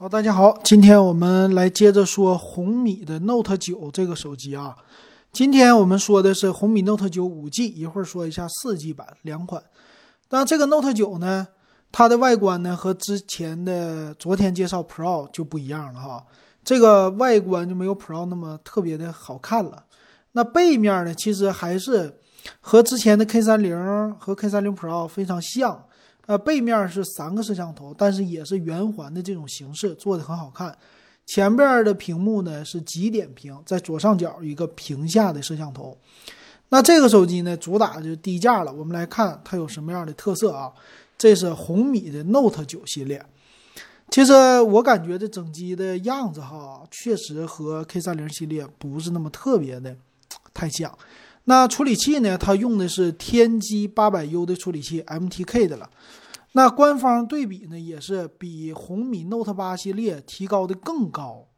好，大家好，今天我们来接着说红米的 Note 9这个手机啊。今天我们说的是红米 Note 9 5G，一会儿说一下 4G 版两款。那这个 Note 9呢，它的外观呢和之前的昨天介绍 Pro 就不一样了哈。这个外观就没有 Pro 那么特别的好看了。那背面呢，其实还是和之前的 K30 和 K30 Pro 非常像。呃，背面是三个摄像头，但是也是圆环的这种形式，做的很好看。前边的屏幕呢是极点屏，在左上角一个屏下的摄像头。那这个手机呢，主打就是低价了。我们来看它有什么样的特色啊？这是红米的 Note 9系列。其实我感觉这整机的样子哈，确实和 K30 系列不是那么特别的太像。那处理器呢？它用的是天玑八百 U 的处理器，MTK 的了。那官方对比呢，也是比红米 Note 八系列提高的更高，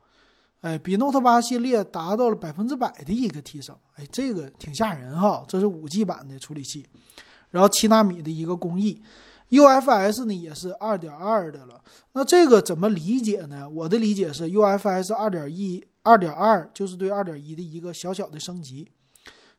哎，比 Note 八系列达到了百分之百的一个提升，哎，这个挺吓人哈。这是五 G 版的处理器，然后七纳米的一个工艺，UFS 呢也是二点二的了。那这个怎么理解呢？我的理解是 UFS 二点一、二点二就是对二点一的一个小小的升级，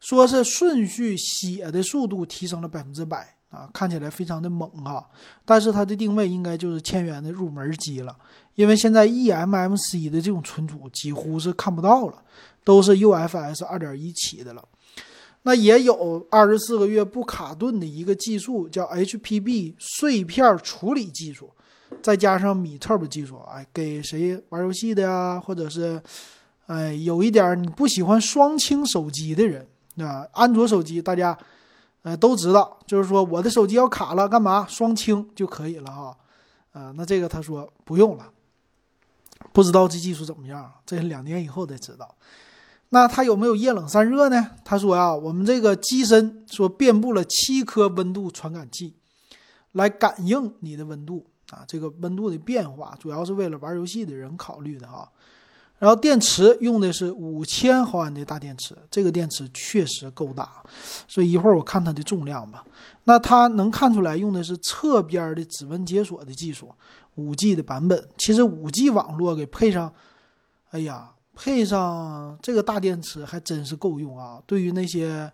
说是顺序写的速度提升了百分之百。啊，看起来非常的猛啊，但是它的定位应该就是千元的入门机了，因为现在 eMMC 的这种存储几乎是看不到了，都是 UFS 二点一起的了。那也有二十四个月不卡顿的一个技术，叫 HPB 碎片处理技术，再加上米 Turbo 技术，哎，给谁玩游戏的呀，或者是，哎，有一点你不喜欢双清手机的人啊，安卓手机大家。呃，都知道，就是说我的手机要卡了，干嘛双清就可以了哈。呃，那这个他说不用了，不知道这技术怎么样，这是两年以后才知道。那它有没有液冷散热呢？他说呀，我们这个机身说遍布了七颗温度传感器，来感应你的温度啊，这个温度的变化主要是为了玩游戏的人考虑的哈。然后电池用的是五千毫安的大电池，这个电池确实够大，所以一会儿我看它的重量吧。那它能看出来用的是侧边的指纹解锁的技术，五 G 的版本。其实五 G 网络给配上，哎呀，配上这个大电池还真是够用啊。对于那些，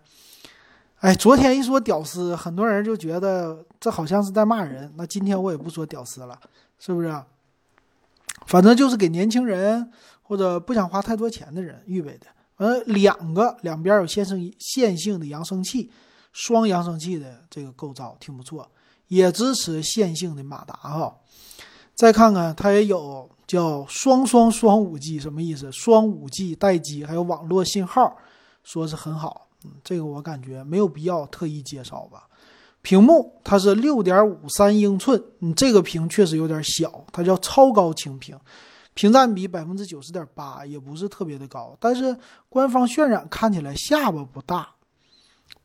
哎，昨天一说屌丝，很多人就觉得这好像是在骂人。那今天我也不说屌丝了，是不是？反正就是给年轻人。或者不想花太多钱的人预备的，呃，两个两边有线性线性的扬声器，双扬声器的这个构造挺不错，也支持线性的马达哈。再看看它也有叫双双双五 G 什么意思？双五 G 待机还有网络信号，说是很好。嗯，这个我感觉没有必要特意介绍吧。屏幕它是六点五三英寸，嗯，这个屏确实有点小，它叫超高清屏。屏占比百分之九十点八，也不是特别的高，但是官方渲染看起来下巴不大，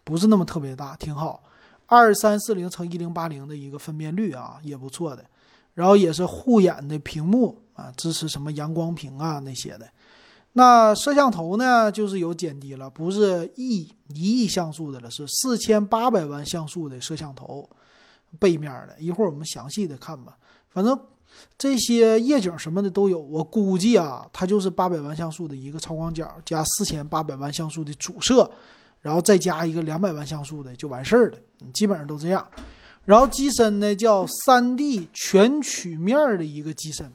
不是那么特别大，挺好。二三四零乘一零八零的一个分辨率啊，也不错的。然后也是护眼的屏幕啊，支持什么阳光屏啊那些的。那摄像头呢，就是有减低了，不是一一亿像素的了，是四千八百万像素的摄像头，背面的。一会儿我们详细的看吧，反正。这些夜景什么的都有，我估计啊，它就是八百万像素的一个超广角加四千八百万像素的主摄，然后再加一个两百万像素的就完事儿了，基本上都这样。然后机身呢叫三 D 全曲面的一个机身，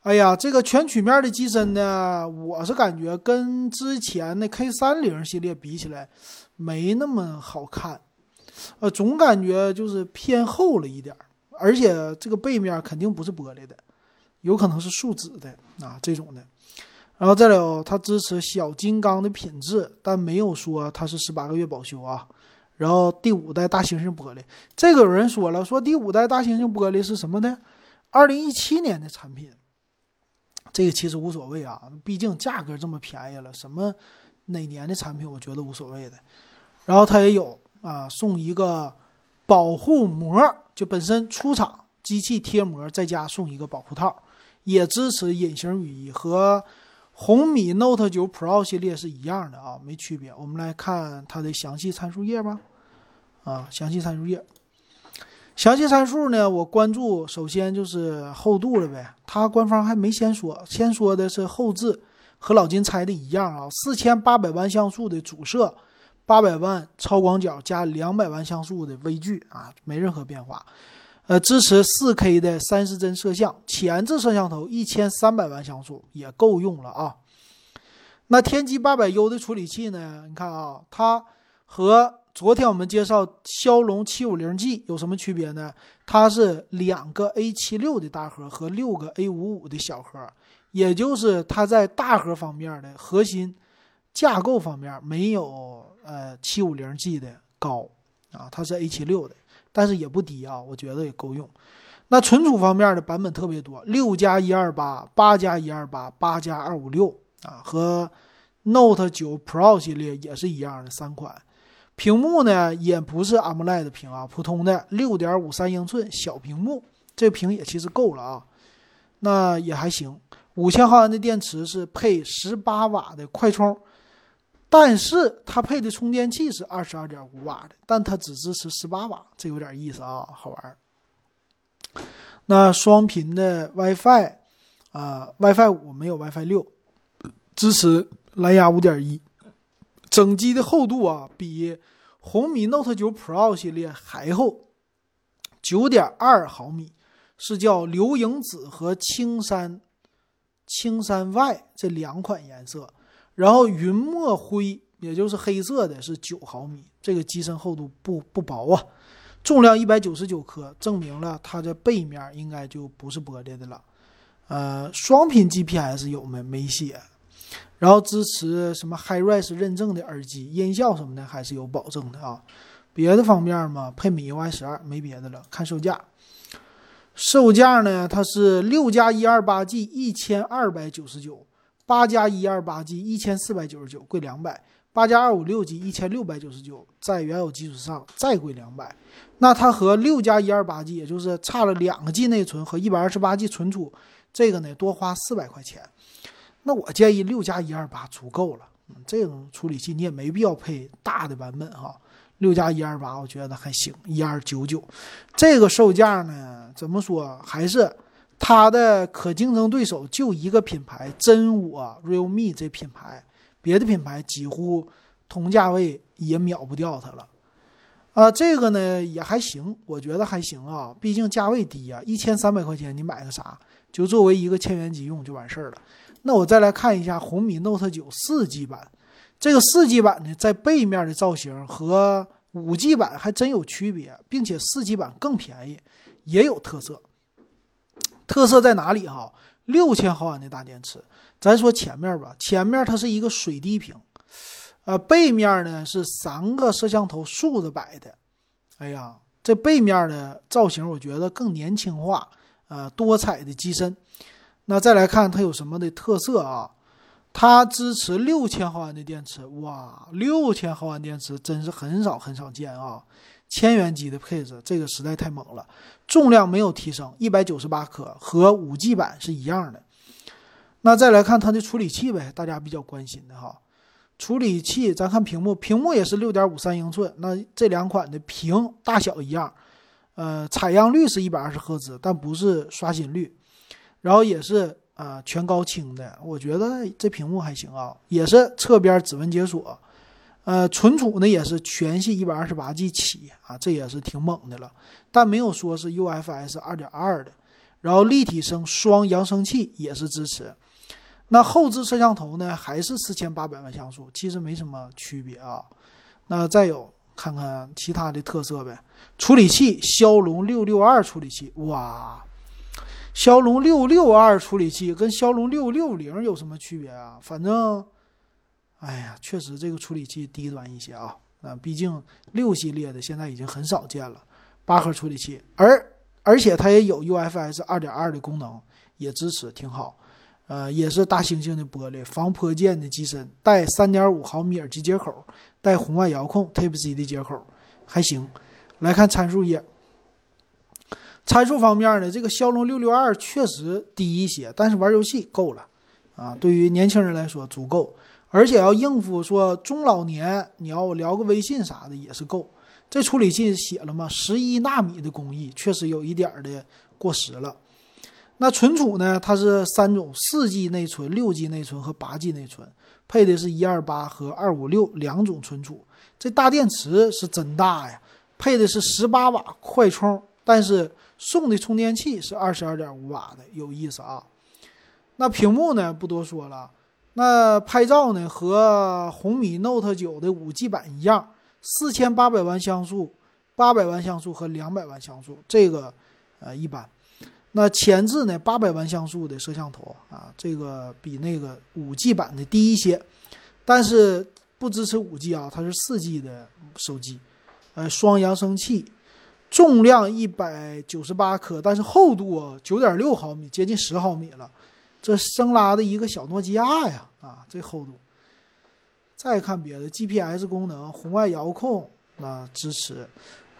哎呀，这个全曲面的机身呢，我是感觉跟之前的 K 三零系列比起来没那么好看，呃，总感觉就是偏厚了一点儿。而且这个背面肯定不是玻璃的，有可能是树脂的啊这种的。然后再有，它支持小金刚的品质，但没有说它是十八个月保修啊。然后第五代大猩猩玻璃，这个有人说了，说第五代大猩猩玻璃是什么呢？二零一七年的产品。这个其实无所谓啊，毕竟价格这么便宜了，什么哪年的产品我觉得无所谓的。然后它也有啊，送一个保护膜。就本身出厂机器贴膜，再加送一个保护套，也支持隐形雨衣，和红米 Note 9 Pro 系列是一样的啊，没区别。我们来看它的详细参数页吧。啊，详细参数页，详细参数呢，我关注首先就是厚度了呗，它官方还没先说，先说的是后置，和老金猜的一样啊，四千八百万像素的主摄，八百万超广角加两百万像素的微距啊，没任何变化。呃，支持四 K 的三十帧摄像，前置摄像头一千三百万像素也够用了啊。那天玑八百 U 的处理器呢？你看啊，它和昨天我们介绍骁龙七五零 G 有什么区别呢？它是两个 A 七六的大核和六个 A 五五的小核，也就是它在大核方面的核心架构方面没有呃七五零 G 的高啊，它是 A 七六的。但是也不低啊，我觉得也够用。那存储方面的版本特别多，六加一二八、八加一二八、八加二五六啊，和 Note 九 Pro 系列也是一样的三款。屏幕呢也不是 AMOLED 屏啊，普通的六点五三英寸小屏幕，这屏也其实够了啊，那也还行。五千毫安的电池是配十八瓦的快充。但是它配的充电器是二十二点五瓦的，但它只支持十八瓦，这有点意思啊，好玩。那双频的 WiFi 啊，WiFi 五没有 WiFi 六，支持蓝牙五点一。整机的厚度啊，比红米 Note 九 Pro 系列还厚，九点二毫米，是叫流萤紫和青山青山 Y 这两款颜色。然后云墨灰，也就是黑色的，是九毫米，这个机身厚度不不薄啊，重量一百九十九克，证明了它的背面应该就不是玻璃的了。呃，双频 GPS 有没没写？然后支持什么 HiRes 认证的耳机，音效什么的还是有保证的啊。别的方面嘛，配米 UI 十二，没别的了。看售价，售价呢，它是六加一二八 G 一千二百九十九。八加一二八 G 一千四百九十九，贵两百；八加二五六 G 一千六百九十九，在原有基础上再贵两百。那它和六加一二八 G，也就是差了两个 G 内存和一百二十八 G 存储，这个呢多花四百块钱。那我建议六加一二八足够了。这种处理器你也没必要配大的版本哈。六加一二八我觉得还行，一二九九，这个售价呢，怎么说还是？它的可竞争对手就一个品牌，真我 Realme 这品牌，别的品牌几乎同价位也秒不掉它了。啊，这个呢也还行，我觉得还行啊，毕竟价位低啊，一千三百块钱你买个啥？就作为一个千元机用就完事儿了。那我再来看一下红米 Note 9 4G 版，这个 4G 版呢，在背面的造型和 5G 版还真有区别，并且 4G 版更便宜，也有特色。特色在哪里哈？六千毫安的大电池，咱说前面吧，前面它是一个水滴屏，呃，背面呢是三个摄像头竖着摆的。哎呀，这背面的造型我觉得更年轻化，呃，多彩的机身。那再来看它有什么的特色啊？它支持六千毫安的电池，哇，六千毫安电池真是很少很少见啊。千元机的配置，这个实在太猛了。重量没有提升，一百九十八克，和五 G 版是一样的。那再来看它的处理器呗，大家比较关心的哈。处理器，咱看屏幕，屏幕也是六点五三英寸。那这两款的屏大小一样，呃，采样率是一百二十赫兹，但不是刷新率。然后也是啊全高清的，我觉得这屏幕还行啊，也是侧边指纹解锁。呃，存储呢也是全系一百二十八 G 起啊，这也是挺猛的了，但没有说是 UFS 二点二的。然后立体声双扬声器也是支持。那后置摄像头呢，还是四千八百万像素，其实没什么区别啊。那再有看看其他的特色呗，处理器骁龙六六二处理器，哇，骁龙六六二处理器跟骁龙六六零有什么区别啊？反正。哎呀，确实这个处理器低端一些啊，啊，毕竟六系列的现在已经很少见了，八核处理器，而而且它也有 UFS 二点二的功能，也支持，挺好。呃，也是大猩猩的玻璃，防泼溅的机身，带三点五毫米耳机接口，带红外遥控 Type C 的接口，还行。来看参数页，参数方面呢，这个骁龙六六二确实低一些，但是玩游戏够了啊，对于年轻人来说足够。而且要应付说中老年，你要聊个微信啥的也是够。这处理器写了吗，十一纳米的工艺，确实有一点儿的过时了。那存储呢？它是三种：四 G 内存、六 G 内存和八 G 内存，配的是一二八和二五六两种存储。这大电池是真大呀，配的是十八瓦快充，但是送的充电器是二十二点五瓦的，有意思啊。那屏幕呢？不多说了。那拍照呢？和红米 Note 九的五 G 版一样，四千八百万像素、八百万像素和两百万像素，这个呃一般。那前置呢？八百万像素的摄像头啊，这个比那个五 G 版的低一些，但是不支持五 G 啊，它是四 G 的手机。呃，双扬声器，重量一百九十八克，但是厚度九点六毫米，接近十毫米了。这生拉的一个小诺基亚呀，啊，这厚度。再看别的 GPS 功能，红外遥控那支持。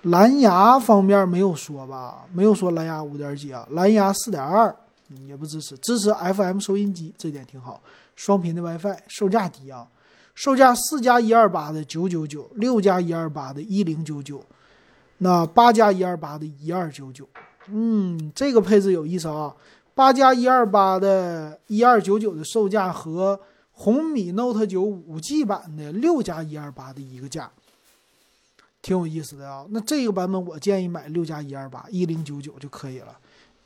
蓝牙方面没有说吧？没有说蓝牙五点几啊？蓝牙四点二也不支持，支持 FM 收音机，这点挺好。双频的 WiFi，售价低啊，售价四加一二八的九九九，六加一二八的一零九九，那八加一二八的一二九九。嗯，这个配置有意思啊，八加一二八的一二九九的售价和红米 Note 九五 G 版的六加一二八的一个价。挺有意思的啊，那这个版本我建议买六加一二八一零九九就可以了，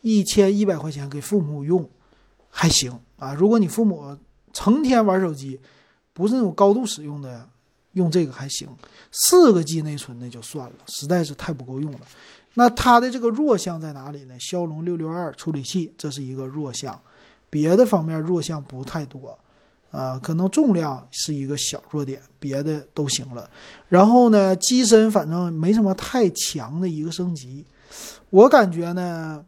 一千一百块钱给父母用还行啊。如果你父母成天玩手机，不是那种高度使用的，用这个还行。四个 G 内存那就算了，实在是太不够用了。那它的这个弱项在哪里呢？骁龙六六二处理器这是一个弱项，别的方面弱项不太多。啊，可能重量是一个小弱点，别的都行了。然后呢，机身反正没什么太强的一个升级。我感觉呢，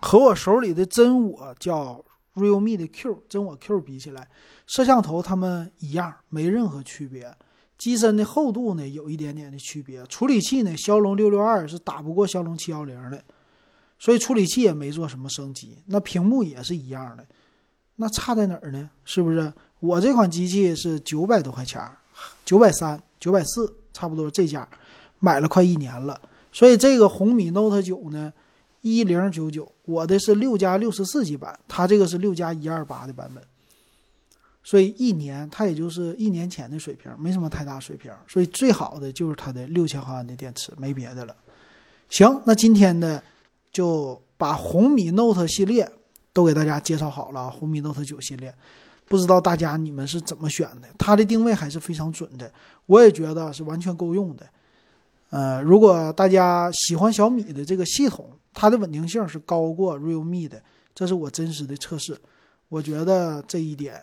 和我手里的真我叫 Realme 的 Q 真我 Q 比起来，摄像头它们一样，没任何区别。机身的厚度呢，有一点点的区别。处理器呢，骁龙六六二是打不过骁龙七幺零的，所以处理器也没做什么升级。那屏幕也是一样的。那差在哪儿呢？是不是我这款机器是九百多块钱，九百三、九百四，差不多这价，买了快一年了。所以这个红米 Note 九呢，一零九九，我的是六加六十四 G 版，它这个是六加一二八的版本。所以一年它也就是一年前的水平，没什么太大水平。所以最好的就是它的六千毫安的电池，没别的了。行，那今天呢，就把红米 Note 系列。都给大家介绍好了，红米 Note 9系列，不知道大家你们是怎么选的？它的定位还是非常准的，我也觉得是完全够用的。呃，如果大家喜欢小米的这个系统，它的稳定性是高过 Realme 的，这是我真实的测试，我觉得这一点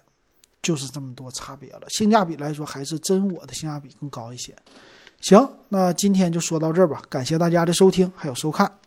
就是这么多差别了。性价比来说，还是真我的性价比更高一些。行，那今天就说到这儿吧，感谢大家的收听还有收看。